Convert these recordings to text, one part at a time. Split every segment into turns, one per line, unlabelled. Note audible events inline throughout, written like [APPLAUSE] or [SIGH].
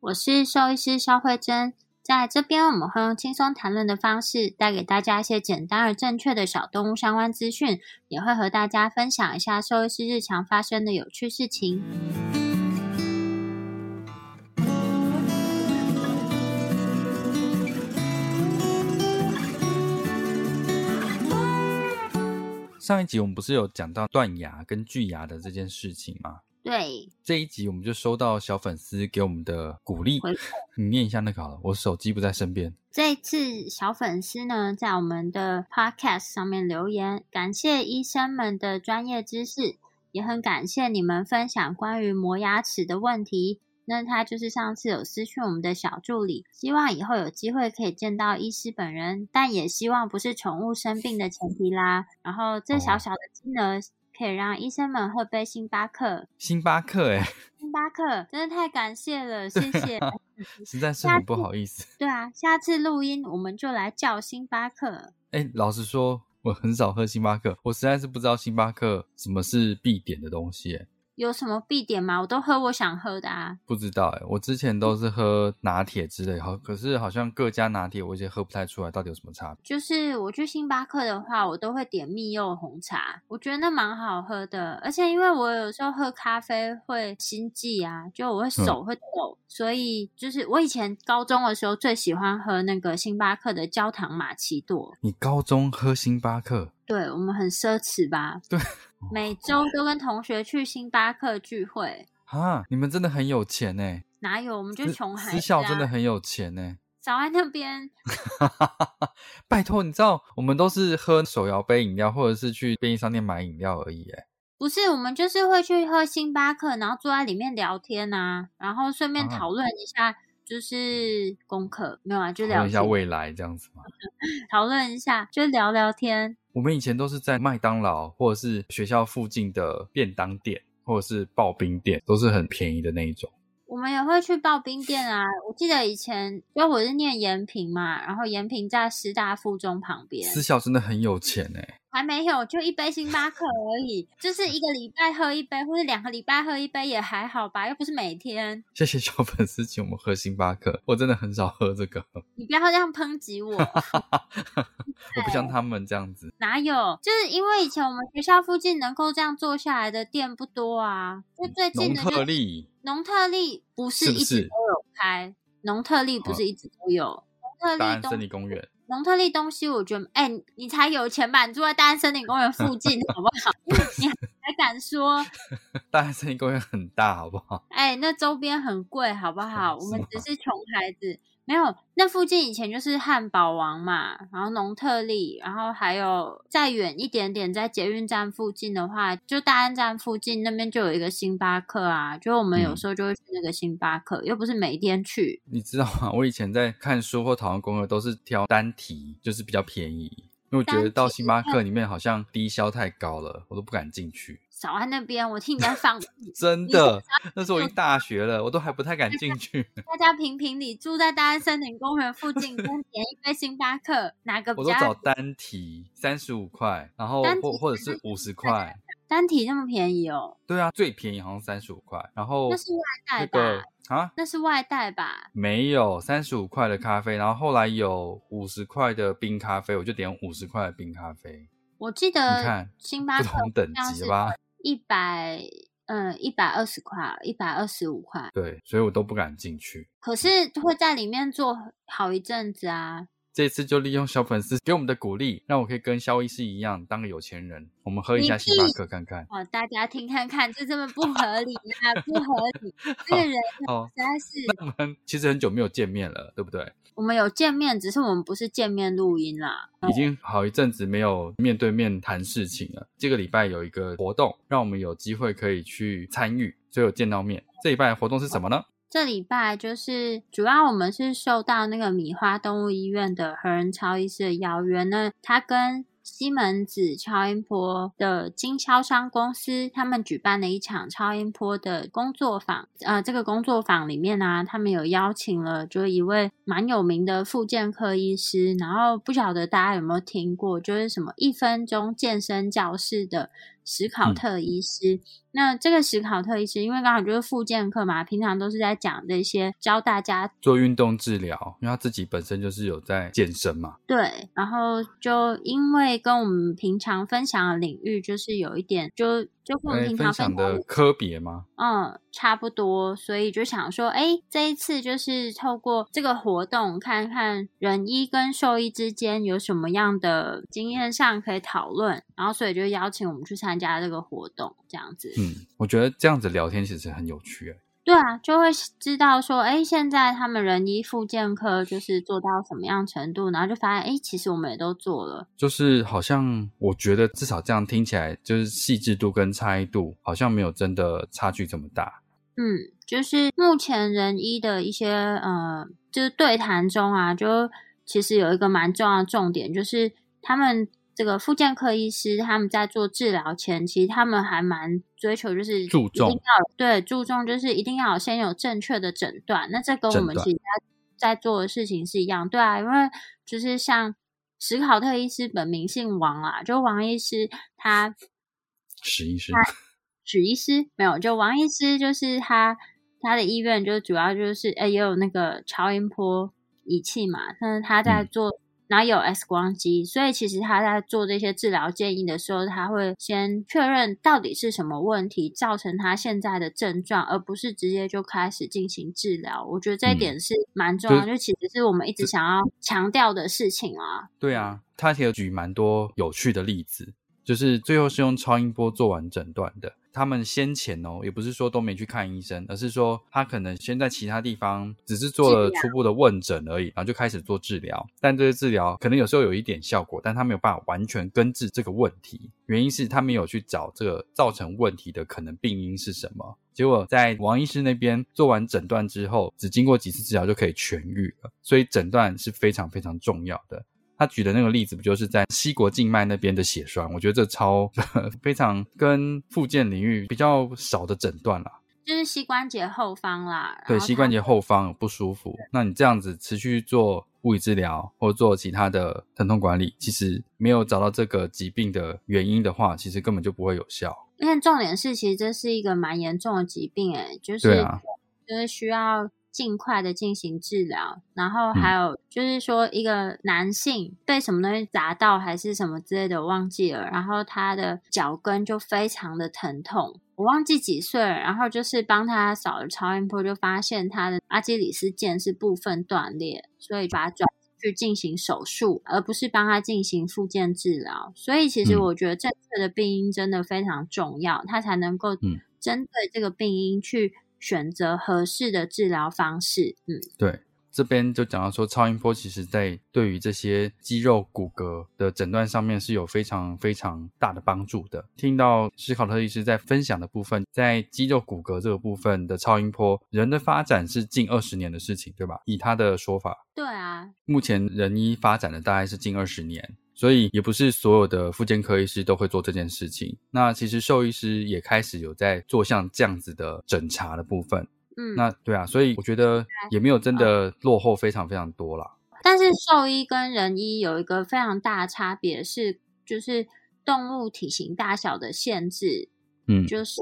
我是兽医师肖慧珍。在这边，我们会用轻松谈论的方式，带给大家一些简单而正确的小动物相关资讯，也会和大家分享一下兽医师日常发生的有趣事情。
上一集我们不是有讲到断牙跟锯牙的这件事情吗？
对，
这一集我们就收到小粉丝给我们的鼓励，你念一下那个好了，我手机不在身边。
这次小粉丝呢，在我们的 podcast 上面留言，感谢医生们的专业知识，也很感谢你们分享关于磨牙齿的问题。那他就是上次有私讯我们的小助理，希望以后有机会可以见到医师本人，但也希望不是宠物生病的前提啦。然后这小小的金额可以让医生们喝杯星巴克。
星巴克，哎，[LAUGHS]
星巴克，真的太感谢了，谢谢。[LAUGHS]
实在是很不好意思。
对啊，下次录音我们就来叫星巴克。
哎，老实说，我很少喝星巴克，我实在是不知道星巴克什么是必点的东西。
有什么必点吗？我都喝我想喝的啊。
不知道哎，我之前都是喝拿铁之类，好，可是好像各家拿铁我已经喝不太出来到底有什么差别。
就是我去星巴克的话，我都会点蜜柚红茶，我觉得那蛮好喝的。而且因为我有时候喝咖啡会心悸啊，就我会手会抖，所以就是我以前高中的时候最喜欢喝那个星巴克的焦糖玛奇朵。
你高中喝星巴克？
对我们很奢侈吧？
对。[LAUGHS]
每周都跟同学去星巴克聚会
啊！你们真的很有钱呢？
哪有？我们就穷孩子。
私校真的很有钱呢。
早安那边，[LAUGHS]
拜托，你知道我们都是喝手摇杯饮料，或者是去便利商店买饮料而已。哎，
不是，我们就是会去喝星巴克，然后坐在里面聊天啊，然后顺便讨论一下，就是功课没有啊，就聊
一下未来这样子嘛。[LAUGHS]
讨论一下，就聊聊天。
我们以前都是在麦当劳或者是学校附近的便当店，或者是刨冰店，都是很便宜的那一种。
我们也会去刨冰店啊！我记得以前，因为我是念延平嘛，然后延平在师大附中旁边，
私校真的很有钱哎。
还没有，就一杯星巴克而已，就是一个礼拜喝一杯，或者两个礼拜喝一杯也还好吧，又不是每天。
谢谢小粉丝请我们喝星巴克，我真的很少喝这个。
你不要这样抨击我，[LAUGHS]
我不像他们这样子。
哪有？就是因为以前我们学校附近能够这样坐下来的店不多啊，就最近的
农特利，
农特利不是一直都有开，农特利不是一直都有，农特利
森林公园。
农特利东西，我觉得，哎，你才有钱吧？你住在大安森林公园附 [LAUGHS] 近，好不好？你还敢说？[LAUGHS]
大安森林公园很大，好不好？
哎，那周边很贵，好不好？我们只是穷孩子。没有，那附近以前就是汉堡王嘛，然后农特利，然后还有再远一点点，在捷运站附近的话，就大安站附近那边就有一个星巴克啊，就我们有时候就会去那个星巴克，又不是每天去。
你知道吗？[LAUGHS] 我以前在看书或讨论功课，都是挑单题，就是比较便宜，因为我觉得到星巴克里面好像低消太高了，我都不敢进去。
少在那边，我听你在放 [LAUGHS]
真的，那时候我已经大学了，我都还不太敢进去。
大家评评理，住在大安森林公园附近，跟点一杯星巴克，哪个？
我都找单体三十五块，然后或或者是五十块。
单体那么便宜哦？
对啊，最便宜好像三十五块。然后
那是外带吧？啊，那是外带吧？
没有三十五块的咖啡，然后后来有五十块的冰咖啡，我就点五十块的冰咖啡。
我记得
你看
星巴克
不同等级吧。
一百嗯，一百二十块，一百二十五块。
对，所以我都不敢进去。
可是会在里面坐好一阵子啊。
这次就利用小粉丝给我们的鼓励，让我可以跟肖医师一样当个有钱人。我们喝一下星巴克看看。
哦，大家听看看，这这么不合理啊，不合理！这个人实在是……
那我们其实很久没有见面了，对不对？
我们有见面，只是我们不是见面录音啦。
已经好一阵子没有面对面谈事情了。这个礼拜有一个活动，让我们有机会可以去参与，所以有见到面。这礼拜活动是什么呢？
这礼拜就是主要我们是受到那个米花动物医院的何仁超医师的邀约，呢他跟西门子超音波的经销商公司，他们举办了一场超音波的工作坊。呃，这个工作坊里面呢，他们有邀请了就一位蛮有名的复健科医师，然后不晓得大家有没有听过，就是什么一分钟健身教室的。史考特医师，那这个史考特医师，因为刚好就是复健课嘛，平常都是在讲这些教大家
做运动治疗，因为他自己本身就是有在健身嘛。
对，然后就因为跟我们平常分享的领域就是有一点就。就跟我们平常分
享的科别吗？
嗯，差不多，所以就想说，哎，这一次就是透过这个活动，看看人医跟兽医之间有什么样的经验上可以讨论，然后所以就邀请我们去参加这个活动，这样子。
嗯，我觉得这样子聊天其实很有趣，哎。
对啊，就会知道说，哎，现在他们人医复健科就是做到什么样程度，然后就发现，哎，其实我们也都做了。
就是好像我觉得至少这样听起来，就是细致度跟差异度好像没有真的差距这么大。
嗯，就是目前人医的一些呃，就是对谈中啊，就其实有一个蛮重要的重点，就是他们。这个复健科医师他们在做治疗前，其实他们还蛮追求，就是
注重
对注重，就是一定要先有正确的诊断。那这跟我们其他在做的事情是一样，对啊，因为就是像史考特医师本名姓王啊，就王医师他
史医师
史医师没有，就王医师就是他他的医院就主要就是哎也有那个超音波仪器嘛，但是他在做。然后有 X 光机，所以其实他在做这些治疗建议的时候，他会先确认到底是什么问题造成他现在的症状，而不是直接就开始进行治疗。我觉得这一点是蛮重要，就其实是我们一直想要强调的事情啊。
对啊，他也举蛮多有趣的例子，就是最后是用超音波做完诊断的。他们先前哦，也不是说都没去看医生，而是说他可能先在其他地方只是做了初步的问诊而已，然后就开始做治疗。但这些治疗可能有时候有一点效果，但他没有办法完全根治这个问题。原因是他没有去找这个造成问题的可能病因是什么。结果在王医师那边做完诊断之后，只经过几次治疗就可以痊愈了。所以诊断是非常非常重要的。他举的那个例子不就是在膝国静脉那边的血栓？我觉得这超 [LAUGHS] 非常跟附件领域比较少的诊断啦，
就是膝关节后方啦。
对，膝关节后方不舒服，那你这样子持续做物理治疗或做其他的疼痛管理，其实没有找到这个疾病的原因的话，其实根本就不会有效。
因为重点是，其实这是一个蛮严重的疾病，哎，就是就是需要。尽快的进行治疗，然后还有就是说，一个男性被什么东西砸到还是什么之类的，忘记了，然后他的脚跟就非常的疼痛，我忘记几岁了，然后就是帮他扫了超音波，就发现他的阿基里斯腱是部分断裂，所以把他转去进行手术，而不是帮他进行复健治疗。所以其实我觉得正确的病因真的非常重要，他才能够针对这个病因去。选择合适的治疗方式。嗯，
对，这边就讲到说，超音波其实在对于这些肌肉骨骼的诊断上面是有非常非常大的帮助的。听到史考特医师在分享的部分，在肌肉骨骼这个部分的超音波，人的发展是近二十年的事情，对吧？以他的说法，
对啊，
目前人医发展的大概是近二十年。所以也不是所有的妇健科医师都会做这件事情。那其实兽医师也开始有在做像这样子的诊查的部分。嗯，那对啊，所以我觉得也没有真的落后非常非常多啦。
但是兽医跟人医有一个非常大的差别是，就是动物体型大小的限制。嗯，就是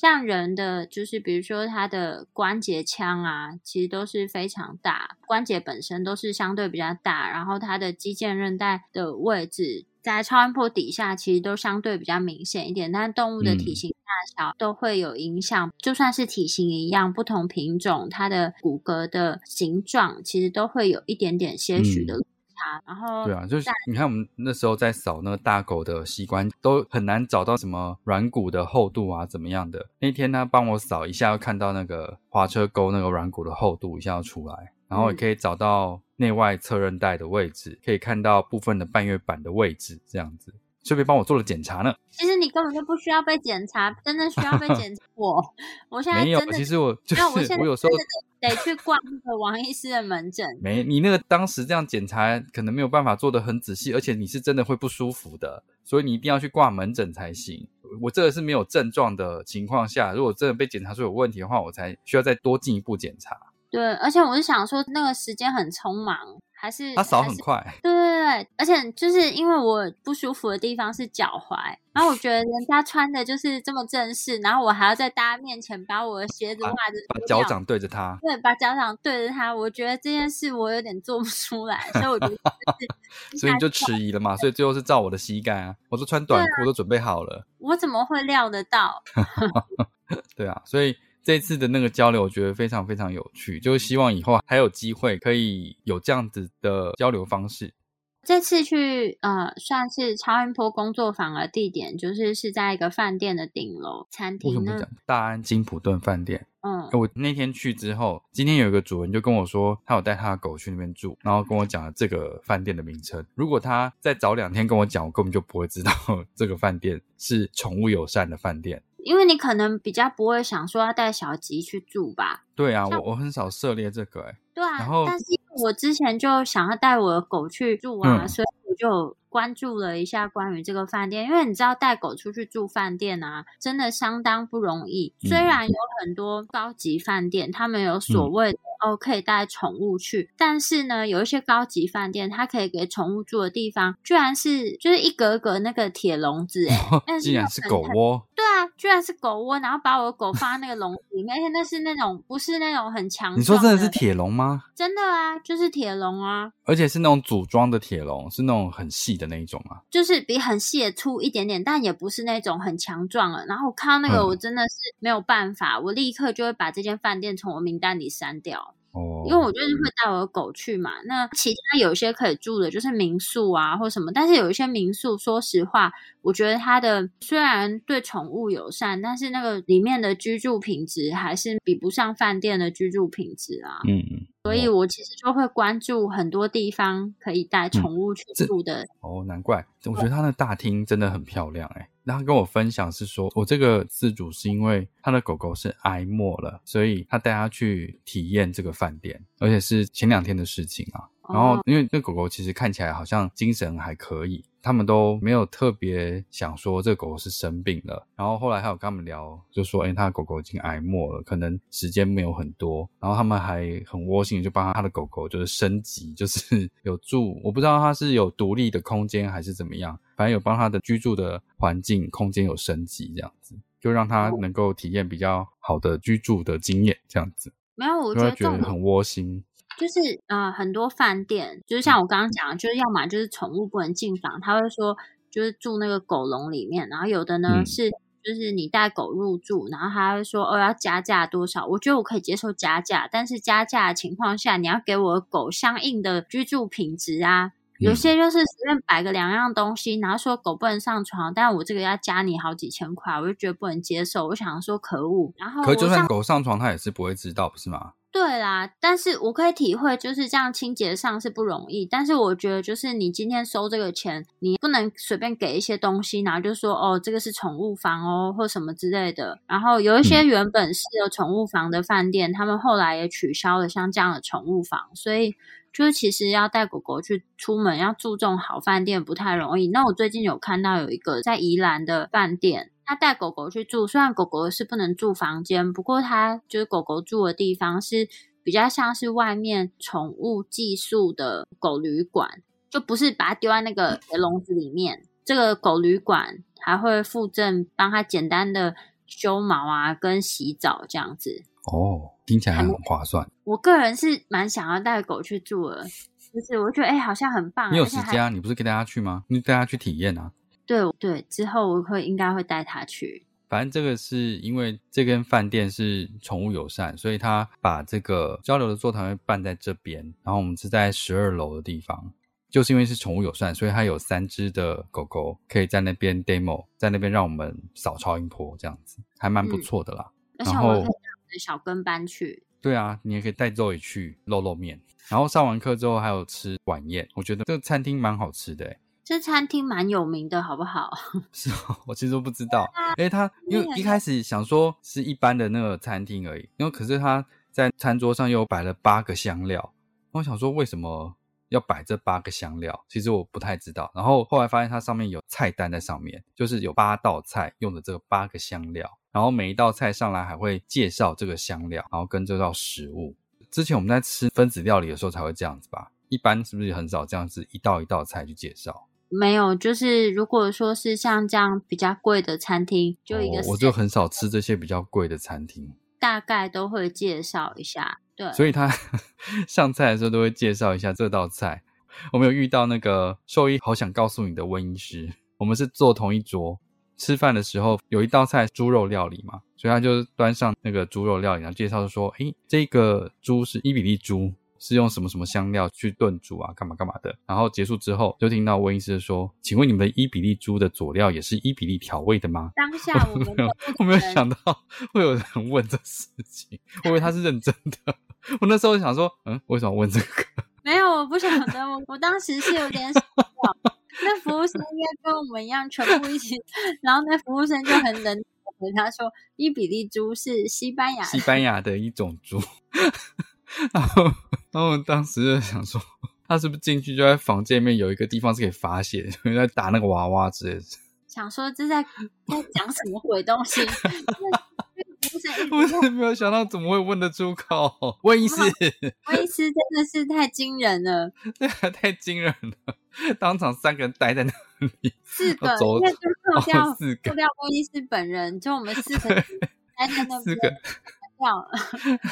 像人的，就是比如说他的关节腔啊，其实都是非常大，关节本身都是相对比较大，然后它的肌腱韧带的位置在超音波底下，其实都相对比较明显一点。但动物的体型大小都会有影响。就算是体型一样，不同品种它的骨骼的形状其实都会有一点点些许的落差。然后
对啊，就是你看我们那时候在扫那个大狗的膝关，都很难找到什么软骨的厚度啊，怎么样的。那天他帮我扫一下，又看到那个滑车沟那个软骨的厚度一下要出来，然后也可以找到内外侧韧带的位置，可以看到部分的半月板的位置，这样子。顺便帮我做了检查呢。
其实你根本就不需要被检查，真的需要被 [LAUGHS] 检查。我我现在
没有，其实我就是
那我
我有时候
得得去逛那个王医师的门诊。[LAUGHS]
没你那个当时这样检查，可能没有办法做得很仔细，而且你是真的会不舒服的，所以你一定要去挂门诊才行。我这个是没有症状的情况下，如果真的被检查出有问题的话，我才需要再多进一步检查。
对，而且我是想说，那个时间很匆忙，还是
它扫很快，
对对对，而且就是因为我不舒服的地方是脚踝，然后我觉得人家穿的就是这么正式，然后我还要在大家面前把我的鞋子、
把
袜子
把脚掌对着他。
对，把脚掌对着他，我觉得这件事我有点做不出来，所以我觉得就是 [LAUGHS]
所以你就迟疑了嘛，所以最后是照我的膝盖啊，我都穿短裤都准备好了，
我怎么会料得到？[LAUGHS]
对啊，所以这次的那个交流，我觉得非常非常有趣，就是希望以后还有机会可以有这样子的交流方式。
这次去呃，算是超音波工作坊的地点，就是是在一个饭店的顶楼餐
为什么讲。大安金普顿饭店？
嗯，
我那天去之后，今天有一个主人就跟我说，他有带他的狗去那边住，然后跟我讲了这个饭店的名称。如果他再早两天跟我讲，我根本就不会知道 [LAUGHS] 这个饭店是宠物友善的饭店。
因为你可能比较不会想说要带小吉去住吧。
对啊，我我很少涉猎这个、欸，
对啊，
然后
但是因为我之前就想要带我的狗去住啊，
嗯
所以我就有关注了一下关于这个饭店。因为你知道带狗出去住饭店啊，真的相当不容易。
嗯
虽然有很多高级饭店，他们有所谓的、哦可以带宠物去，但是呢，有一些高级饭店，它可以给宠物住的地方，居然是就是一格格那个铁笼子、欸，但
竟然是狗窝，
对啊，居然是狗窝，然后把我的狗放在那个笼子里面，而且那是那种不是那种很强
你说真的是铁笼吗？
真的啊，就是铁笼啊，
而且是那种组装的铁笼，是那种很细的那一种啊。
就是比很细的粗一点点，但也不是那种很强壮了。然后我看到那个，
嗯
我真的是没有办法，我立刻就会把这间饭店从我名单里删掉，
哦，
因为我就是会带我的狗去嘛。那其他有一些可以住的，就是民宿啊或什么，但是有一些民宿，说实话，我觉得它的虽然对宠物友善，但是那个里面的居住品质还是比不上饭店的居住品质啊。
嗯嗯，
所以我其实就会关注很多地方可以带宠物去住的
哦，难怪，我觉得他的大厅真的很漂亮哎。然后他跟我分享是说，我这个自主是因为他的狗狗是哀莫了，所以他带他去体验这个饭店，而且是前两天的事情啊。然后
哦
因为这狗狗其实看起来好像精神还可以，他们都没有特别想说这狗狗是生病了。然后后来还有跟他们聊，就说，哎，他的狗狗已经挨末了，可能时间没有很多。然后他们还很窝心就帮他他的狗狗就是升级，就是 [LAUGHS] 有住，我不知道他是有独立的空间还是怎么样，反正有帮他的居住的环境空间有升级这样子，就让他能够体验比较好的居住的经验这样子，
没有，我觉得重点
觉得很窝心。
就是呃，很多饭店就是像我刚刚讲的，就是要么就是宠物不能进房，他会说就是住那个狗笼里面，然后有的呢、
嗯
是就是你带狗入住，然后他会说哦要加价多少，我觉得我可以接受加价，但是加价的情况下，你要给我的狗相应的居住品质啊。有
嗯
些就是随便摆个两样东西，然后说狗不能上床，但我这个要加你好几千块，我就觉得不能接受。我想说可恶，然后
可就算狗上床，它也是不会知道，不是吗？
对啦，但是我可以体会，就是这样清洁上是不容易。但是我觉得，就是你今天收这个钱，你不能随便给一些东西，然后就说哦，这个是宠物房哦，或什么之类的。然后有一些原本是有宠物房的饭店，他们后来也取消了像这样的宠物房，所以就是其实要带狗狗去出门，要注重好饭店不太容易。那我最近有看到有一个在宜兰的饭店。他带狗狗去住，虽然狗狗是不能住房间，不过他就是狗狗住的地方是比较像是外面宠物寄宿的狗旅馆，就不是把它丢在那个笼子里面。这个狗旅馆还会附赠帮它简单的修毛啊，跟洗澡这样子。
哦，听起来很划算。
我个人是蛮想要带狗去住的，就是我觉得哎、好像很棒，
你有时间啊？你不是跟大家去吗？你带他去体验啊？
对对，之后我会应该会带它去。
反正这个是因为这间饭店是宠物友善，所以他把这个交流的座谈会办在这边，然后我们是在十二楼的地方。就是因为是宠物友善，所以它有三只的狗狗可以在那边 demo，在那边让我们扫超音波，这样子还蛮不错的啦。
然后小跟班去，
对啊，你也可以带肉也去露露面。然后上完课之后还有吃晚宴，我觉得这个餐厅蛮好吃的。
这餐厅蛮有名的，好不好？[LAUGHS]
是哦，我其实都不知道，因为他因为一开始想说是一般的那个餐厅而已，因为可是他在餐桌上又摆了八个香料，我想说为什么？要摆这八个香料，其实我不太知道。然后后来发现它上面有菜单在上面，就是有八道菜用的这个八个香料。然后每一道菜上来还会介绍这个香料，然后跟这道食物。之前我们在吃分子料理的时候才会这样子吧？一般是不是很少这样子一道一道菜去介绍？
没有，就是如果说是像这样比较贵的餐厅，就一个
我就很少吃这些比较贵的餐厅，
大概都会介绍一下。对，
所以他 [LAUGHS] 上菜的时候都会介绍一下这道菜。我们有遇到那个兽医，好想告诉你的温医师，我们是坐同一桌吃饭的时候，有一道菜猪肉料理嘛，所以他就端上那个猪肉料理，然后介绍说：“诶，这个猪是伊比利猪。”是用什么什么香料去炖煮啊？干嘛干嘛的？然后结束之后，就听到温医师说：“请问你们的伊比利猪的佐料也是伊比利调味的吗？”
当下 [LAUGHS] 我没有，
我没有想到会有人问这事情，我以为他是认真的。我那时候想说：“嗯，为什么问这个？” [LAUGHS]
没有，我不晓得。我我当时是有点想那服务生应该跟我们一样，全部一起。[LAUGHS] 然后那服务生就很冷回他说：“伊比利猪是西班牙
西班牙的一种猪。[LAUGHS] ”然后，然后当时就想说，他是不是进去就在房间里面有一个地方是可以发泄，在打那个娃娃之类的。
想说这在在讲什么鬼东西？
我是没有想到怎么会问得出口。温医师，
温医师真的是太惊人了，
对，[LAUGHS] 太惊人了。当场三个人待在那里，
四个，因为就扣掉扣掉温医师本人，就我们四个待在那
四个。
掉了，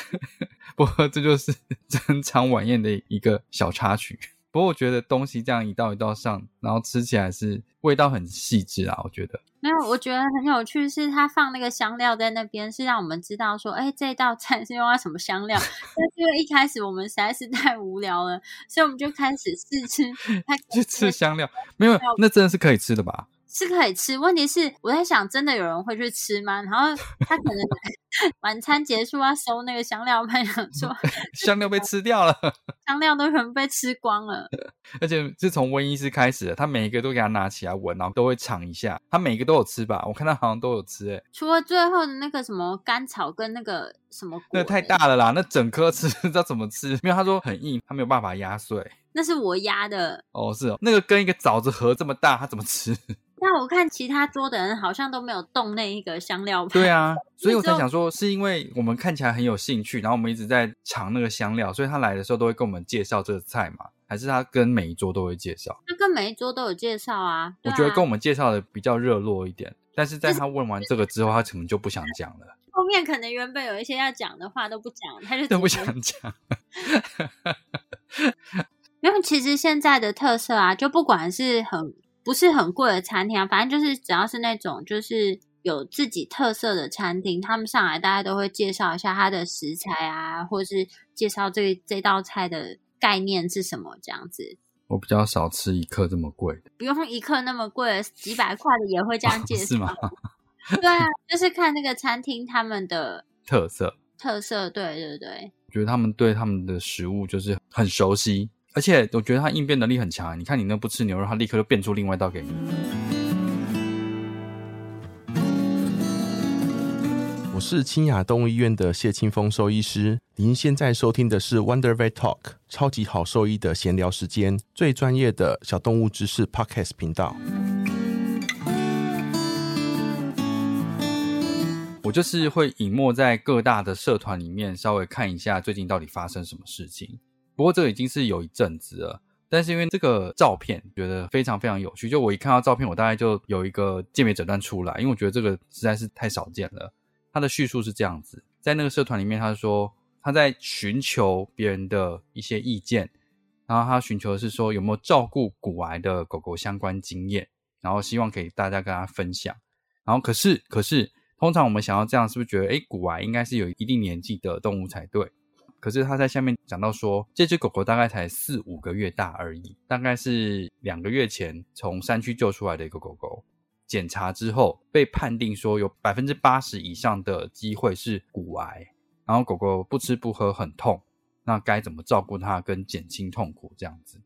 [LAUGHS]
不过这就是 [LAUGHS] 整场晚宴的一个小插曲。不过我觉得东西这样一道一道上，然后吃起来是味道很细致啊。我觉得
没有，我觉得很有趣，是他放那个香料在那边，是让我们知道说，哎，这道菜是用了什么香料。[LAUGHS] 但是因为一开始我们实在是太无聊了，所以我们就开始试吃，[LAUGHS]
去吃香料。没有，那真的是可以吃的吧？
是可以吃，问题是我在想，真的有人会去吃吗？然后他可能 [LAUGHS] 晚餐结束要收那个香料盘，想说 [LAUGHS]
香料被吃掉了，[LAUGHS]
香料都全被吃光了。
而且是从温医师开始的，他每一个都给他拿起来闻，然后都会尝一下。他每一个都有吃吧？我看他好像都有吃，哎，
除了最后的那个什么甘草跟那个什么，
那太大了啦，那整颗吃不知道怎么吃？因为他说很硬，他没有办法压碎。
那是我压的
哦，是哦，那个跟一个枣子核这么大，他怎么吃？
那我看其他桌的人好像都没有动那一个香料
对啊，所以我在想说，是因为我们看起来很有兴趣，然后我们一直在尝那个香料，所以他来的时候都会跟我们介绍这个菜嘛？还是他跟每一桌都会介绍？
他跟每一桌都有介绍啊。
我觉得跟我们介绍的比较热络一点，但是在他问完这个之后，他可能就不想讲了。[LAUGHS]
后面可能原本有一些要讲的话都不讲，他就 [LAUGHS]
都不想讲。[LAUGHS]
因为其实现在的特色啊，就不管是很。不是很贵的餐厅啊，反正就是只要是那种就是有自己特色的餐厅，他们上来大家都会介绍一下它的食材啊，或是介绍这这道菜的概念是什么这样子。
我比较少吃一克这么贵的，
不用一克那么贵，几百块的也会这样 [LAUGHS] 介绍。
是吗？
对啊，就是看那个餐厅他们的 [LAUGHS]
特色
特色，对对对。
我觉得他们对他们的食物就是很熟悉。而且我觉得他应变能力很强，你看你那不吃牛肉，他立刻就变出另外一道给你。
我是清雅动物医院的谢清风兽医师，您现在收听的是 Wonder Vet Talk 超级好兽医的闲聊时间，最专业的小动物知识 Podcast 频道。
我就是会隐没在各大的社团里面，稍微看一下最近到底发生什么事情。不过这已经是有一阵子了，但是因为这个照片觉得非常非常有趣，就我一看到照片，我大概就有一个鉴别诊断出来，因为我觉得这个实在是太少见了。他的叙述是这样子，在那个社团里面，他说他在寻求别人的一些意见，然后他寻求的是说有没有照顾骨癌的狗狗相关经验，然后希望给大家跟他分享。然后可是可是通常我们想要这样，是不是觉得诶骨癌应该是有一定年纪的动物才对？可是他在下面讲到说，这只狗狗大概才四五个月大而已，大概是两个月前从山区救出来的一个狗狗。检查之后被判定说有百分之八十以上的机会是骨癌，然后狗狗不吃不喝很痛，那该怎么照顾它跟减轻痛苦这样子？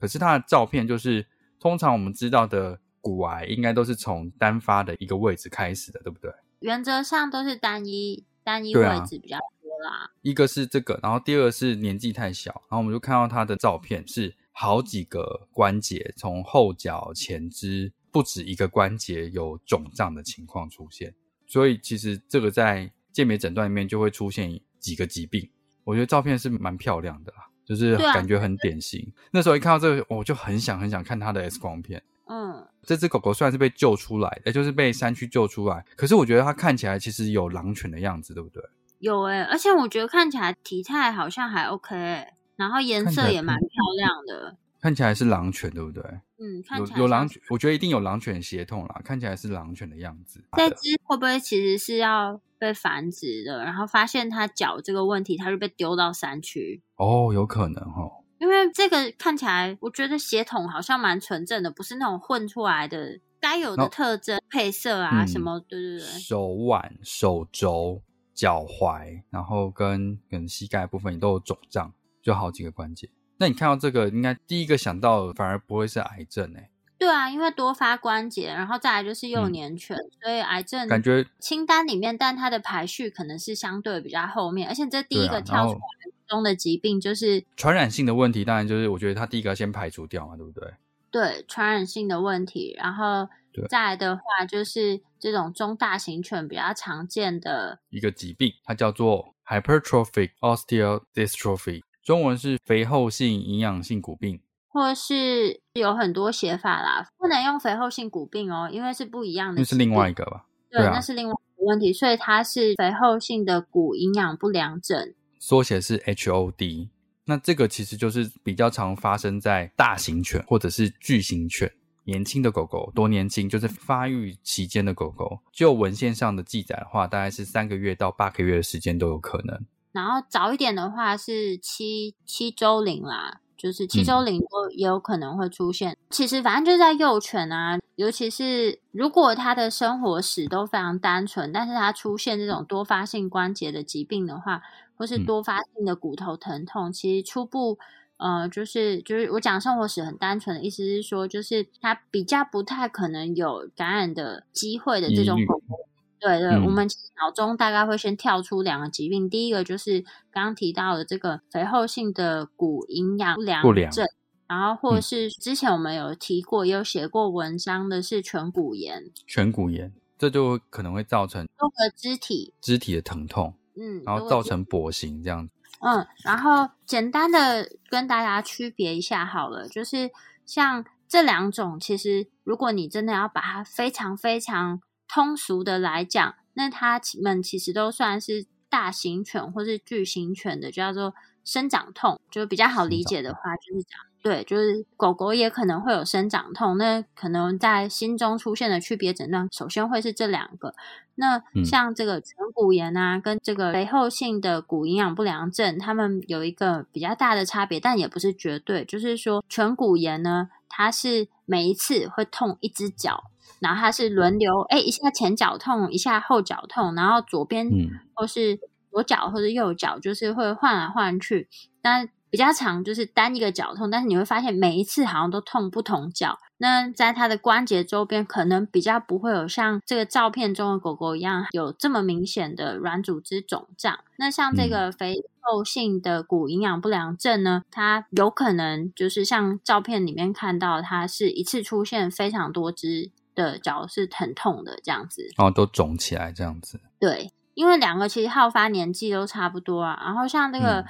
可是它的照片就是，通常我们知道的骨癌应该都是从单发的一个位置开始的，对不对？
原则上都是单一单一位置比较多啦。
一个是这个，然后第二个是年纪太小，然后我们就看到他的照片是好几个关节，从后脚前肢。不止一个关节有肿胀的情况出现，所以其实这个在鉴别诊断里面就会出现几个疾病。我觉得照片是蛮漂亮的啦，就是感觉很典型。那时候一看到这个，我就很想很想看它的 X 光片。嗯，这只狗狗虽然是被救出来，也就是被山区救出来，可是我觉得它看起来其实有狼犬的样子，对不对？
有诶，而且我觉得看起来体态好像还 OK，然后颜色也蛮漂亮的。
看起来是狼犬，对不对？
嗯，
有有狼犬，我觉得一定有狼犬血统啦。看起来是狼犬的样子。
这只会不会其实是要被繁殖的？然后发现它脚这个问题，它就被丢到山区。
哦，有可能哦。
因为这个看起来，我觉得血统好像蛮纯正的，不是那种混出来的。该有的特征、配色啊，什么？对对对。
手腕、手肘、脚踝，然后跟可能膝盖部分也都有肿胀，就好几个关节。那你看到这个，应该第一个想到反而不会是癌症哎。
对啊，因为多发关节，然后再来就是幼年犬，所以癌症
感觉
清单里面，但它的排序可能是相对比较后面，而且这第一个跳出来中的疾病就是
传染性的问题，当然就是我觉得它第一个要先排除掉嘛，对不对？
对，传染性的问题，然后再来的话就是这种中大型犬比较常见的
一个疾病，它叫做 hypertrophic osteodystrophy。中文是肥厚性营养性骨病，
或是有很多写法啦，不能用肥厚性骨病哦，因为是不一样的。
那是另外一个吧？
对，那是另外一个问题，所以它是肥厚性的骨营养不良症，
缩写是 HOD。那这个其实就是比较常发生在大型犬或者是巨型犬，年轻的狗狗多年轻，就是发育期间的狗狗，就文献上的记载的话，大概是三个月到八个月的时间都有可能。
然后早一点的话是七七周龄啦，就是七周龄都也有可能会出现。其实反正就在幼犬啊，尤其是如果它的生活史都非常单纯，但是它出现这种多发性关节的疾病的话，或是多发性的骨头疼痛，其实初步呃就是就是我讲生活史很单纯的意思是说，就是它比较不太可能有感染的机会的这种狗狗。对对，我们脑中大概会先跳出两个疾病，第一个就是刚刚提到的这个肥厚性的骨营养不良症，然后或是之前我们有提过，也有写过文章的是颧骨炎。
颧骨炎，这就可能会造成
多个肢体。
肢体的疼痛，嗯，然后造成跛行这样。
嗯，然后简单的跟大家区别一下好了，就是像这两种，其实如果你真的要把它非常非常。通俗的来讲，那它们其实都算是大型犬或是巨型犬的，叫做生长痛，就比较好理解的话，就是讲对，就是狗狗也可能会有生长痛。那可能在心中出现的区别诊断，首先会是这两个。那像这个颧骨炎啊，跟这个肥厚性的骨营养不良症，它们有一个比较大的差别，但也不是绝对。就是说，颧骨炎呢，它是每一次会痛一只脚。然后它是轮流，哎，一下前脚痛，一下后脚痛，然后左边或是左脚或者右脚，就是会换来换去。但比较长就是单一个脚痛，但是你会发现每一次好像都痛不同脚。那在它的关节周边，可能比较不会有像这个照片中的狗狗一样有这么明显的软组织肿胀。那像这个肥厚性的骨营养不良症呢，它有可能就是像照片里面看到，它是一次出现非常多只。的脚是疼痛的这样子，
然后都肿起来这样子。
对，因为两个其实好发年纪都差不多啊。然后像这个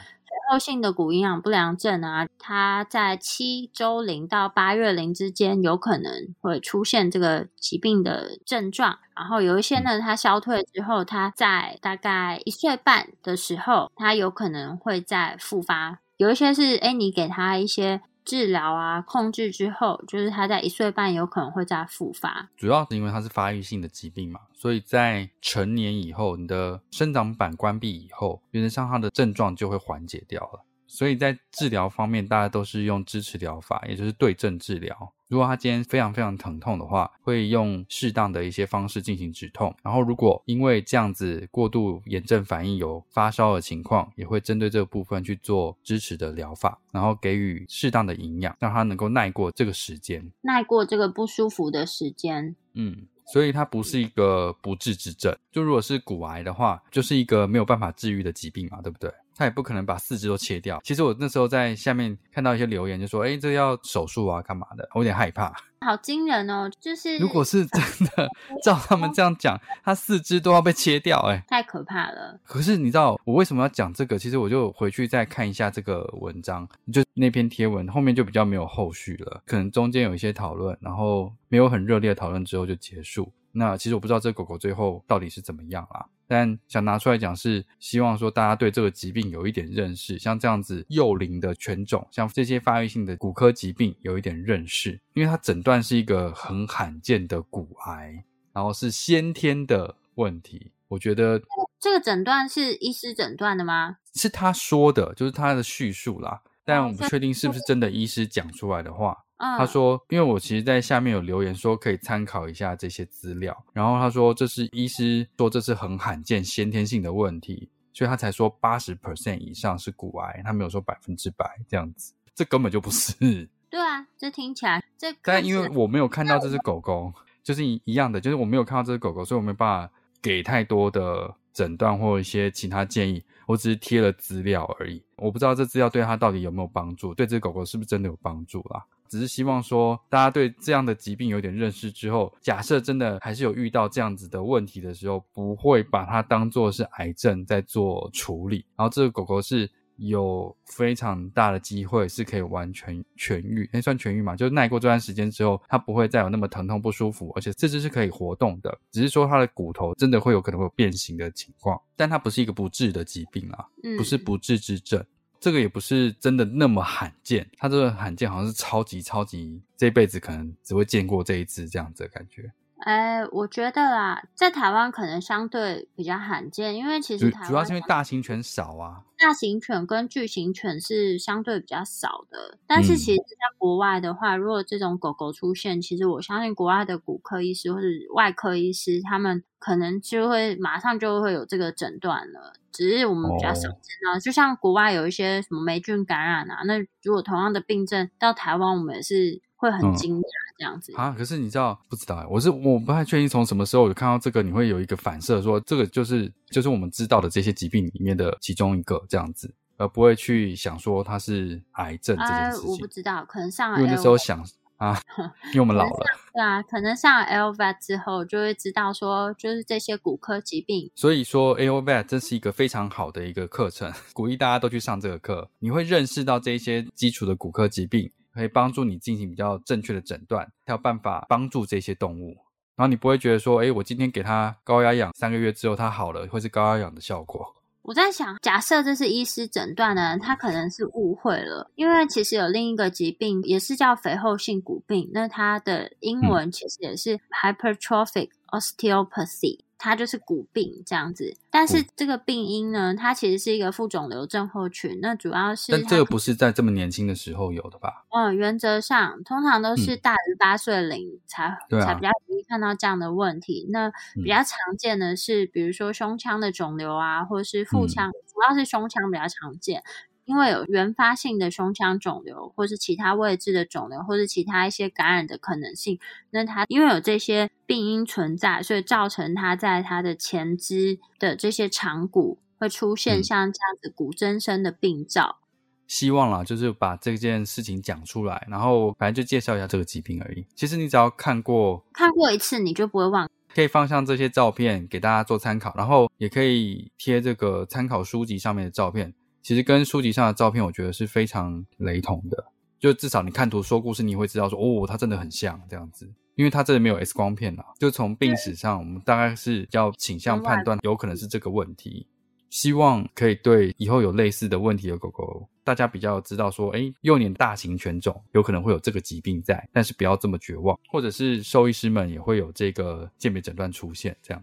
肥厚性的骨营养不良症啊，它在七周龄到八月龄之间有可能会出现这个疾病的症状。然后有一些呢，它消退之后，它在大概一岁半的时候，它有可能会再复发。有一些是，哎，你给他一些。治疗啊控制之后，就是他在一岁半有可能会再复发。
主要是因为它是发育性的疾病嘛，所以在成年以后，你的生长板关闭以后，原则上它的症状就会缓解掉了。所以在治疗方面，大家都是用支持疗法，也就是对症治疗。如果他今天非常非常疼痛的话，会用适当的一些方式进行止痛。然后，如果因为这样子过度炎症反应有发烧的情况，也会针对这个部分去做支持的疗法，然后给予适当的营养，让他能够耐过这个时间，
耐过这个不舒服的时间。
嗯，所以它不是一个不治之症。就如果是骨癌的话，就是一个没有办法治愈的疾病嘛，对不对？他也不可能把四肢都切掉。其实我那时候在下面看到一些留言，就说：“哎，这要手术啊，干嘛的？”我有点害怕。
好惊人哦！就是
如果是真的，照他们这样讲，他四肢都要被切掉，哎，
太可怕了。
可是你知道我为什么要讲这个？其实我就回去再看一下这个文章，就那篇贴文后面就比较没有后续了，可能中间有一些讨论，然后没有很热烈的讨论之后就结束。那其实我不知道这狗狗最后到底是怎么样啦，但想拿出来讲是希望说大家对这个疾病有一点认识，像这样子幼龄的犬种，像这些发育性的骨科疾病有一点认识，因为它诊断是一个很罕见的骨癌，然后是先天的问题。我觉得
这个诊断是医师诊断的吗？
是他说的，就是他的叙述啦，但我不确定是不是真的医师讲出来的话。他说：“因为我其实，在下面有留言说可以参考一下这些资料。然后他说，这是医师说这是很罕见先天性的问题，所以他才说八十 percent 以上是骨癌，他没有说百分之百这样子。这根本就不是。[LAUGHS]
对啊，这听起来这……
但因为我没有看到这只狗狗，就是一一样的，就是我没有看到这只狗狗，所以我没办法给太多的诊断或一些其他建议。我只是贴了资料而已，我不知道这资料对他到底有没有帮助，对这只狗狗是不是真的有帮助啦？”只是希望说，大家对这样的疾病有点认识之后，假设真的还是有遇到这样子的问题的时候，不会把它当做是癌症在做处理。然后这个狗狗是有非常大的机会是可以完全痊愈，那算痊愈嘛？就是耐过这段时间之后，它不会再有那么疼痛不舒服，而且四肢是可以活动的。只是说它的骨头真的会有可能会有变形的情况，但它不是一个不治的疾病啊，不是不治之症。这个也不是真的那么罕见，它这个罕见好像是超级超级，这辈子可能只会见过这一只这样子的感觉。
哎，我觉得啦，在台湾可能相对比较罕见，因为其实
主要是因为大型犬少啊。
大型犬跟巨型犬是相对比较少的，但是其实，在国外的话，如果这种狗狗出现，其实我相信国外的骨科医师或者外科医师，他们可能就会马上就会有这个诊断了。只是我们比较少见到，就像国外有一些什么霉菌感染啊，那如果同样的病症到台湾，我们也是。会很惊讶这样子
啊！可是你知道不知道？我是我不太确定从什么时候有看到这个，你会有一个反射，说这个就是就是我们知道的这些疾病里面的其中一个这样子，而不会去想说它是癌症这件事情。
我不知道，可能上
因为那时候想啊，[LAUGHS] 因为我们老了，
对啊，可能上了 LVAT 之后就会知道说，就是这些骨科疾病。
所以说 LVAT 这是一个非常好的一个课程，[LAUGHS] 鼓励大家都去上这个课，你会认识到这些基础的骨科疾病。可以帮助你进行比较正确的诊断，才有办法帮助这些动物。然后你不会觉得说，哎，我今天给它高压氧，三个月之后它好了，会是高压氧的效果。
我在想，假设这是医师诊断呢，他可能是误会了，因为其实有另一个疾病也是叫肥厚性骨病，那它的英文其实也是 hypertrophic osteopathy。它就是骨病这样子，但是这个病因呢，它其实是一个副肿瘤症候群。那主要是，
但这个不是在这么年轻的时候有的吧？
嗯，原则上通常都是大于八岁龄才才比较容易看到这样的问题。那比较常见的是，比如说胸腔的肿瘤啊，或者是腹腔，主要是胸腔比较常见。因为有原发性的胸腔肿瘤，或是其他位置的肿瘤，或是其他一些感染的可能性，那它因为有这些病因存在，所以造成它在它的前肢的这些长骨会出现像这样子骨增生的病灶。
希望啦，就是把这件事情讲出来，然后反正就介绍一下这个疾病而已。其实你只要看过
看过一次，你就不会忘。
可以放上这些照片给大家做参考，然后也可以贴这个参考书籍上面的照片。其实跟书籍上的照片，我觉得是非常雷同的。就至少你看图说故事，你会知道说，哦，它真的很像这样子。因为它这里没有 X 光片啊。就从病史上，我们大概是要倾向判断，有可能是这个问题。希望可以对以后有类似的问题的狗狗，大家比较知道说，哎，幼年大型犬种有可能会有这个疾病在，但是不要这么绝望，或者是兽医师们也会有这个鉴别诊断出现，这样。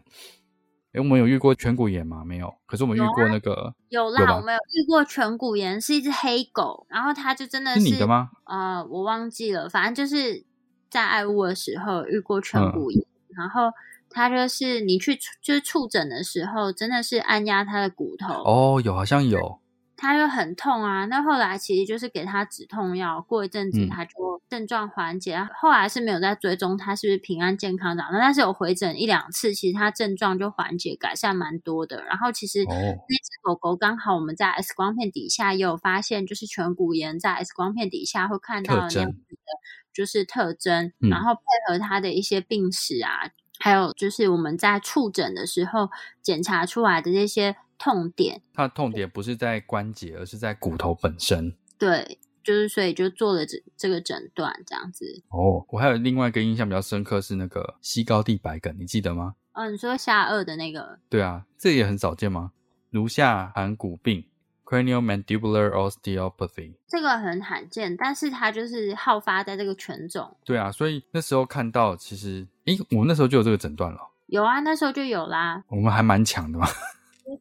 哎，我们有遇过颧骨炎吗？没有。可是我们遇过那个
有啦，我们有遇过颧骨炎，是一只黑狗，然后它就真的是
你的吗？
呃，我忘记了，反正就是在爱屋的时候遇过颧骨炎，然后它就是你去就是触诊的时候，真的是按压它的骨头。
哦，有好像有。
他又很痛啊，那后来其实就是给他止痛药，过一阵子他就症状缓解。后来是没有在追踪他是不是平安健康的，那但是有回诊一两次，其实他症状就缓解改善蛮多的。然后其实那只狗狗刚好我们在 X 光片底下也有发现，就是颧骨炎在 X 光片底下会看到那样子的，就是特征，然后配合它的一些病史啊，还有就是我们在触诊的时候检查出来的这些。痛点，
它的痛点不是在关节，而是在骨头本身。
对，就是所以就做了这这个诊断，这样子。
哦，我还有另外一个印象比较深刻是那个西高地白梗，你记得吗？
嗯，你说下颚的那个？
对啊，这也很少见吗？颅下颌骨病 （Craniomandibular Osteopathy）
这个很罕见，但是它就是好发在这个犬种。
对啊，所以那时候看到，其实，诶，我们那时候就有这个诊断了。
有啊，那时候就有啦。
我们还蛮强的嘛。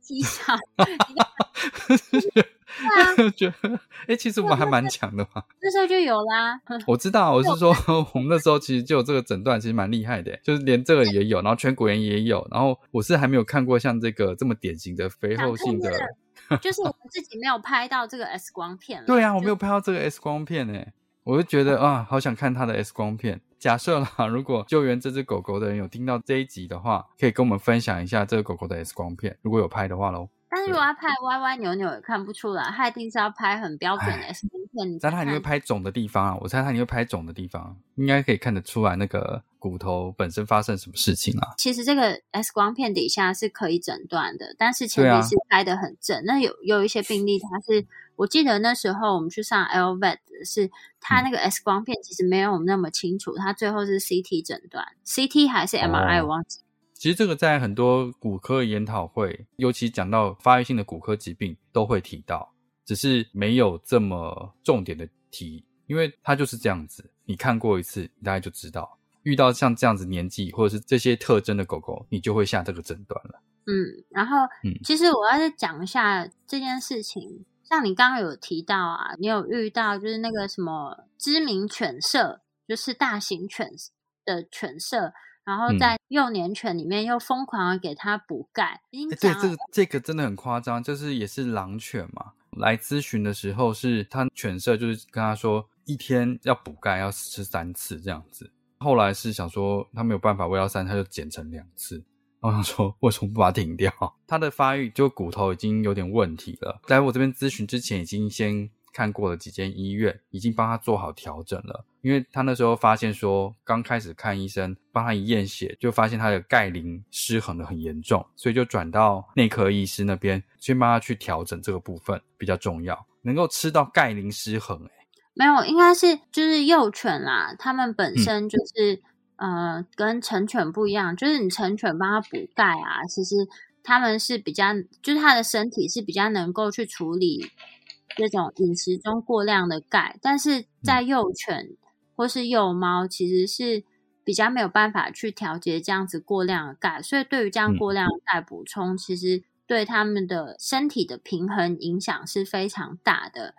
绩效，
觉得哎，其实我们还蛮强的嘛。
那时候就有啦。
我知道，我是说，[LAUGHS] 我们那时候其实就有这个诊断，其实蛮厉害的，就是连这个也有，然后颧骨炎也有，然后我是还没有看过像这个这么典型的肥厚性的，
就是我们自己没有拍到这个 X 光片。[LAUGHS]
对啊，我没有拍到这个 X 光片呢，我就觉得啊，好想看他的 X 光片。假设啦，如果救援这只狗狗的人有听到这一集的话，可以跟我们分享一下这个狗狗的 X 光片，如果有拍的话喽。
但是如果要拍歪歪扭扭也看不出来，他一定是要拍很标准的 X 光片。
但它一定会拍肿的地方啊，我猜他一定会拍肿的地方，应该可以看得出来那个骨头本身发生什么事情啊。
其实这个 X 光片底下是可以诊断的，但是前提是拍的很正。那有有一些病例，它是。我记得那时候我们去上 L vet 是，它那个 X 光片其实没有那么清楚，它最后是 CT 诊断，CT 还是 MRI 忘记。
其实这个在很多骨科研讨会，尤其讲到发育性的骨科疾病都会提到，只是没有这么重点的提，因为它就是这样子，你看过一次，你大概就知道，遇到像这样子年纪或者是这些特征的狗狗，你就会下这个诊断了。
嗯，然后，嗯，其实我要是讲一下这件事情。像你刚刚有提到啊，你有遇到就是那个什么知名犬舍，就是大型犬的犬舍，然后在幼年犬里面又疯狂的给它补钙。
对，这个这个真的很夸张，就是也是狼犬嘛，来咨询的时候是他犬舍就是跟他说一天要补钙要吃三次这样子，后来是想说他没有办法喂到三，他就减成两次。我想说，为什么不把它停掉？它的发育就骨头已经有点问题了。来我这边咨询之前，已经先看过了几间医院，已经帮他做好调整了。因为他那时候发现说，刚开始看医生帮他一验血，就发现他的钙磷失衡的很严重，所以就转到内科医师那边，先帮他去调整这个部分比较重要。能够吃到钙磷失衡，诶
没有，应该是就是幼犬啦，他们本身就是。呃，跟成犬不一样，就是你成犬帮它补钙啊，其实它们是比较，就是它的身体是比较能够去处理这种饮食中过量的钙，但是在幼犬或是幼猫，其实是比较没有办法去调节这样子过量的钙，所以对于这样过量的钙补充，其实对它们的身体的平衡影响是非常大的。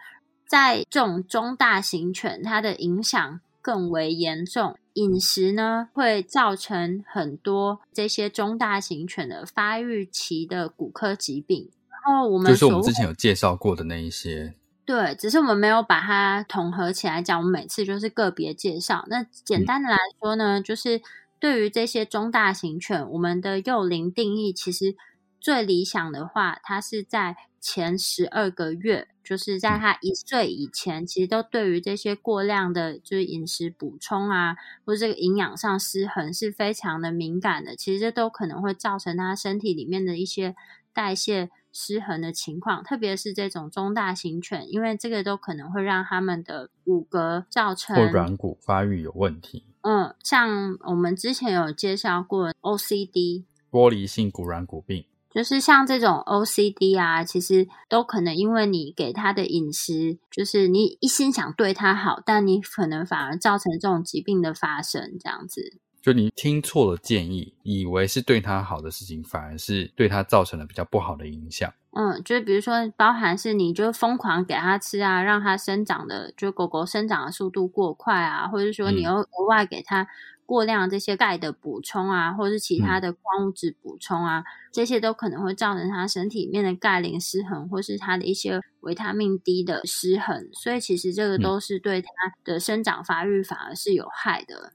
在这种中大型犬，它的影响。更为严重，饮食呢会造成很多这些中大型犬的发育期的骨科疾病。然后我们
就是我们之前有介绍过的那一些，
对，只是我们没有把它统合起来讲。我们每次就是个别介绍。那简单的来说呢，就是对于这些中大型犬，我们的幼龄定义其实最理想的话，它是在。前十二个月，就是在他一岁以前，其实都对于这些过量的，就是饮食补充啊，或者这个营养上失衡是非常的敏感的。其实这都可能会造成他身体里面的一些代谢失衡的情况，特别是这种中大型犬，因为这个都可能会让他们的骨骼造成
或软骨发育有问题。
嗯，像我们之前有介绍过 OCD，
玻璃性骨软骨病。
就是像这种 OCD 啊，其实都可能因为你给他的饮食，就是你一心想对他好，但你可能反而造成这种疾病的发生，这样子。
就你听错了建议，以为是对他好的事情，反而是对他造成了比较不好的影响。
嗯，就是比如说，包含是你就疯狂给它吃啊，让它生长的，就狗狗生长的速度过快啊，或者说你又额外给它过量这些钙的补充啊，或者是其他的矿物质补充啊，这些都可能会造成他身体里面的钙磷失衡，或是他的一些维他命 D 的失衡，所以其实这个都是对他的生长发育反而是有害的。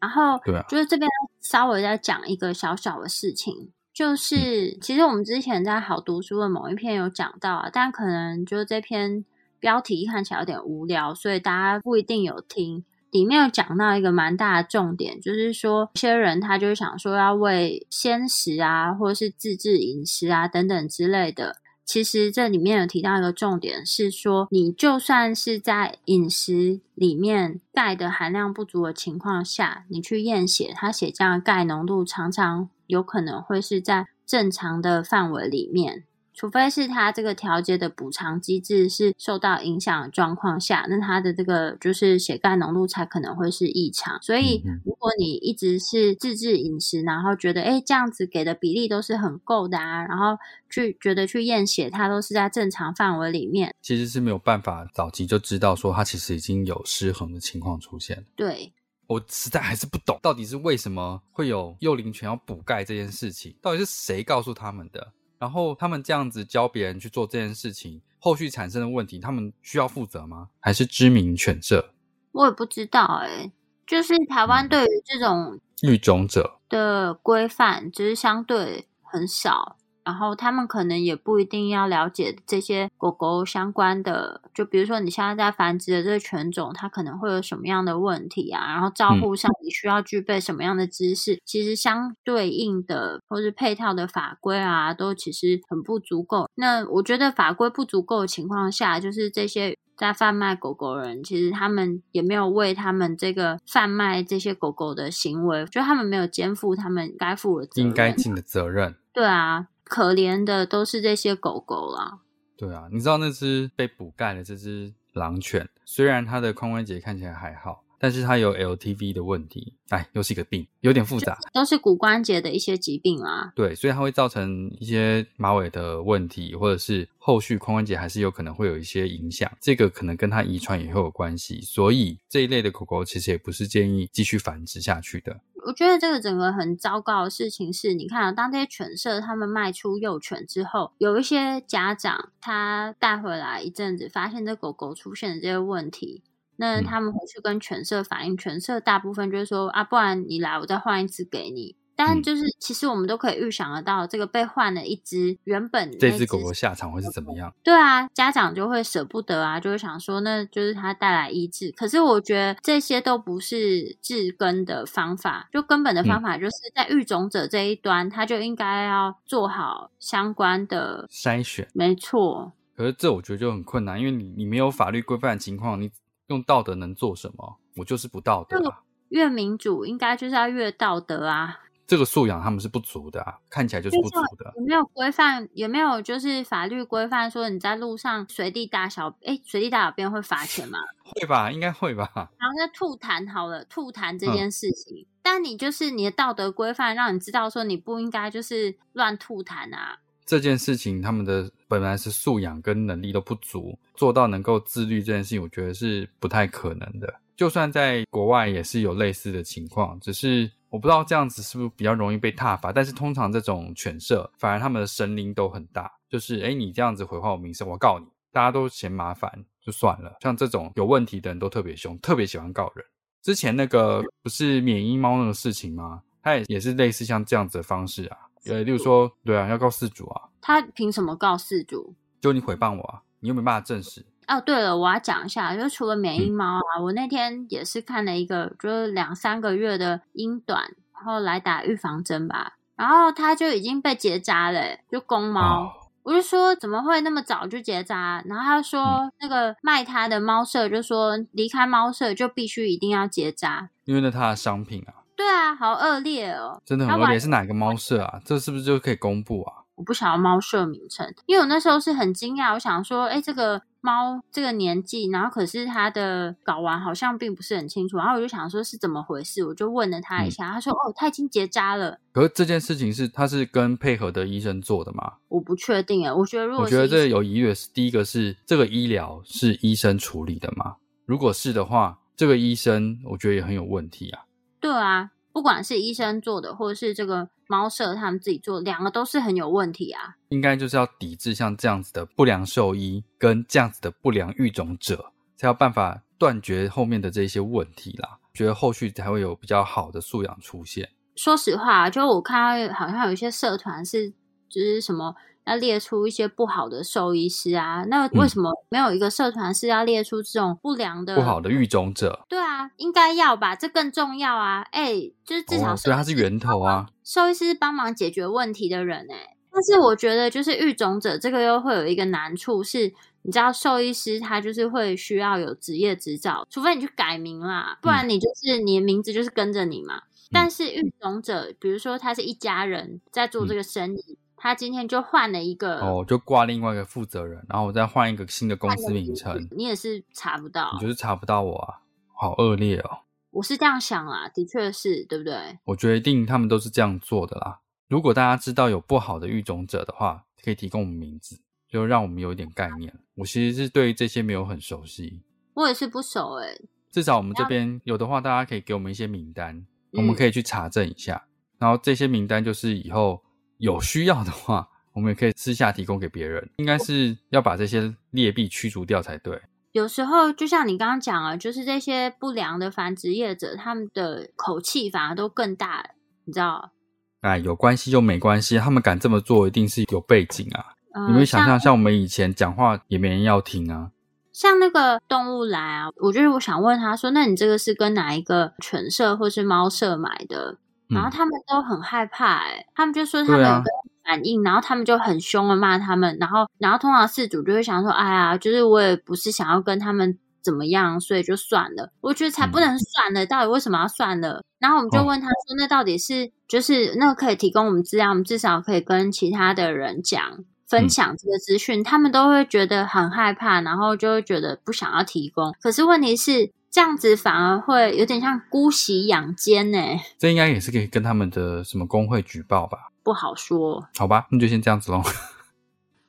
然后，
对啊，
就是这边稍微再讲一个小小的事情，就是其实我们之前在好读书的某一篇有讲到啊，但可能就这篇标题看起来有点无聊，所以大家不一定有听。里面有讲到一个蛮大的重点，就是说，有些人他就想说要为鲜食啊，或者是自制饮食啊等等之类的。其实这里面有提到一个重点，是说你就算是在饮食里面钙的含量不足的情况下，你去验血，它血浆的钙浓度常常有可能会是在正常的范围里面。除非是它这个调节的补偿机制是受到影响的状况下，那它的这个就是血钙浓度才可能会是异常。所以，如果你一直是自制饮食，然后觉得哎这样子给的比例都是很够的啊，然后去觉得去验血，它都是在正常范围里面，
其实是没有办法早期就知道说它其实已经有失衡的情况出现。
对，
我实在还是不懂，到底是为什么会有幼龄犬要补钙这件事情，到底是谁告诉他们的？然后他们这样子教别人去做这件事情，后续产生的问题，他们需要负责吗？还是知名犬舍？
我也不知道哎。就是台湾对于这种
育种者
的规范，只是相对很少。然后他们可能也不一定要了解这些狗狗相关的，就比如说你现在在繁殖的这个犬种，它可能会有什么样的问题啊？然后照护上你需要具备什么样的知识？其实相对应的或是配套的法规啊，都其实很不足够。那我觉得法规不足够的情况下，就是这些在贩卖狗狗人，其实他们也没有为他们这个贩卖这些狗狗的行为，就他们没有肩负他们该负的
应该尽的责任。
对啊。可怜的都是这些狗狗啦。
对啊，你知道那只被补钙的这只狼犬，虽然它的髋关节看起来还好，但是它有 LTV 的问题，哎，又是一个病，有点复杂，
都是骨关节的一些疾病啊。
对，所以它会造成一些马尾的问题，或者是后续髋关节还是有可能会有一些影响，这个可能跟它遗传也会有关系。所以这一类的狗狗其实也不是建议继续繁殖下去的。
我觉得这个整个很糟糕的事情是，你看啊，当这些犬舍他们卖出幼犬之后，有一些家长他带回来一阵子，发现这狗狗出现的这些问题，那他们回去跟犬舍反映，犬舍大部分就是说啊，不然你来，我再换一只给你。但就是，其实我们都可以预想得到，这个被换了一只，原本
这只狗狗下场会是怎么样？
对啊，家长就会舍不得啊，就会想说，那就是它带来医治。可是我觉得这些都不是治根的方法，就根本的方法就是在育种者这一端，他就应该要做好相关的
筛选。
没错。
可是这我觉得就很困难，因为你你没有法律规范的情况，你用道德能做什么？我就是不道德。
啊越民主应该就是要越道德啊。
这个素养他们是不足的啊，看起来就是不足的。
有没有规范？有没有就是法律规范说你在路上随地大小，哎，随地大小便会罚钱吗？[LAUGHS]
会吧，应该会吧。
然后那吐痰好了，吐痰这件事情，但你就是你的道德规范，让你知道说你不应该就是乱吐痰啊。
这件事情他们的本来是素养跟能力都不足，做到能够自律这件事情，我觉得是不太可能的。就算在国外也是有类似的情况，只是。我不知道这样子是不是比较容易被踏伐，但是通常这种犬舍反而他们的神灵都很大，就是哎你这样子毁坏我名声，我告你，大家都嫌麻烦就算了。像这种有问题的人都特别凶，特别喜欢告人。之前那个不是缅因猫那个事情吗？他也也是类似像这样子的方式啊，呃，例如说对啊，要告事主啊，
他凭什么告事主？
就你诽谤我啊，你又没办法证实。
哦，对了，我要讲一下，就除了缅因猫啊，我那天也是看了一个，就是两三个月的英短，然后来打预防针吧，然后它就已经被结扎了，就公猫。我就说怎么会那么早就结扎？然后他说那个卖他的猫舍就说离开猫舍就必须一定要结扎，
因为那他的商品啊。
对啊，好恶劣哦，
真的很恶劣。是哪个猫舍啊？这是不是就可以公布啊？
我不想要猫舍名称，因为我那时候是很惊讶，我想说，哎，这个猫这个年纪，然后可是它的睾丸好像并不是很清楚，然后我就想说是怎么回事，我就问了他一下，他说，哦，他已经结扎了。
可是这件事情是他是跟配合的医生做的吗？
我不确定哎，我觉得如果
我觉得这有疑虑是第一个是这个医疗是医生处理的吗？如果是的话，这个医生我觉得也很有问题啊。
对啊，不管是医生做的，或者是这个。猫舍他们自己做，两个都是很有问题啊！
应该就是要抵制像这样子的不良兽医跟这样子的不良育种者，才有办法断绝后面的这些问题啦。觉得后续才会有比较好的素养出现。
说实话，就我看到好像有一些社团是，就是什么。要列出一些不好的兽医师啊，那为什么没有一个社团是要列出这种不良的、
不好的育种者？
对啊，应该要吧，这更重要啊！哎，就是至少
对，他是源头啊，
兽医师帮忙解决问题的人哎。但是我觉得，就是育种者这个又会有一个难处，是你知道，兽医师他就是会需要有职业执照，除非你去改名啦，不然你就是你的名字就是跟着你嘛。但是育种者，比如说他是一家人在做这个生意。他今天就换了一个
哦，就挂另外一个负责人，然后我再换一个新的公司名称。
你也是查不到，
你就是查不到我啊，好恶劣哦！
我是这样想啊，的确是对不对？
我决定他们都是这样做的啦。如果大家知道有不好的育种者的话，可以提供我们名字，就让我们有一点概念。我其实是对这些没有很熟悉，
我也是不熟哎。
至少我们这边有的话，大家可以给我们一些名单，我们可以去查证一下。然后这些名单就是以后。有需要的话，我们也可以私下提供给别人。应该是要把这些劣币驱逐掉才对。
有时候就像你刚刚讲啊，就是这些不良的繁殖业者，他们的口气反而都更大，你知道？
哎，有关系就没关系，他们敢这么做，一定是有背景啊。你们想象，像我们以前讲话也没人要听啊。
像那个动物来啊，我就是我想问他说，那你这个是跟哪一个犬舍或是猫舍买的？然后他们都很害怕，哎，他们就说他们有个反应，然后他们就很凶的骂他们，然后，然后通常事主就会想说，哎呀，就是我也不是想要跟他们怎么样，所以就算了。我觉得才不能算了，到底为什么要算了？然后我们就问他说，那到底是就是那个可以提供我们资料，我们至少可以跟其他的人讲分享这个资讯，他们都会觉得很害怕，然后就会觉得不想要提供。可是问题是。这样子反而会有点像姑息养奸呢。
这应该也是可以跟他们的什么工会举报吧？
不好说。
好吧，那就先这样子喽。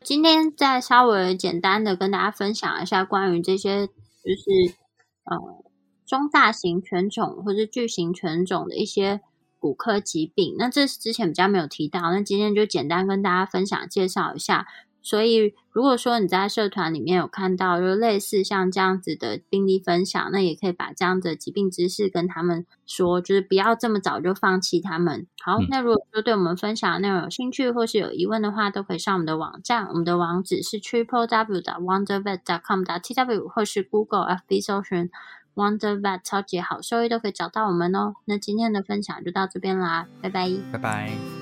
今天再稍微简单的跟大家分享一下关于这些，就是呃中大型犬种或者巨型犬种的一些骨科疾病。那这是之前比较没有提到，那今天就简单跟大家分享介绍一下。所以，如果说你在社团里面有看到，就类似像这样子的病例分享，那也可以把这样的疾病知识跟他们说，就是不要这么早就放弃他们。好，那如果说对我们分享的内容有兴趣或是有疑问的话，都可以上我们的网站，我们的网址是 triple w 的 wondervet dot com 的 t w 或是 Google FB 搜寻 wondervet 超级好收益都可以找到我们哦。那今天的分享就到这边啦，拜拜，
拜拜。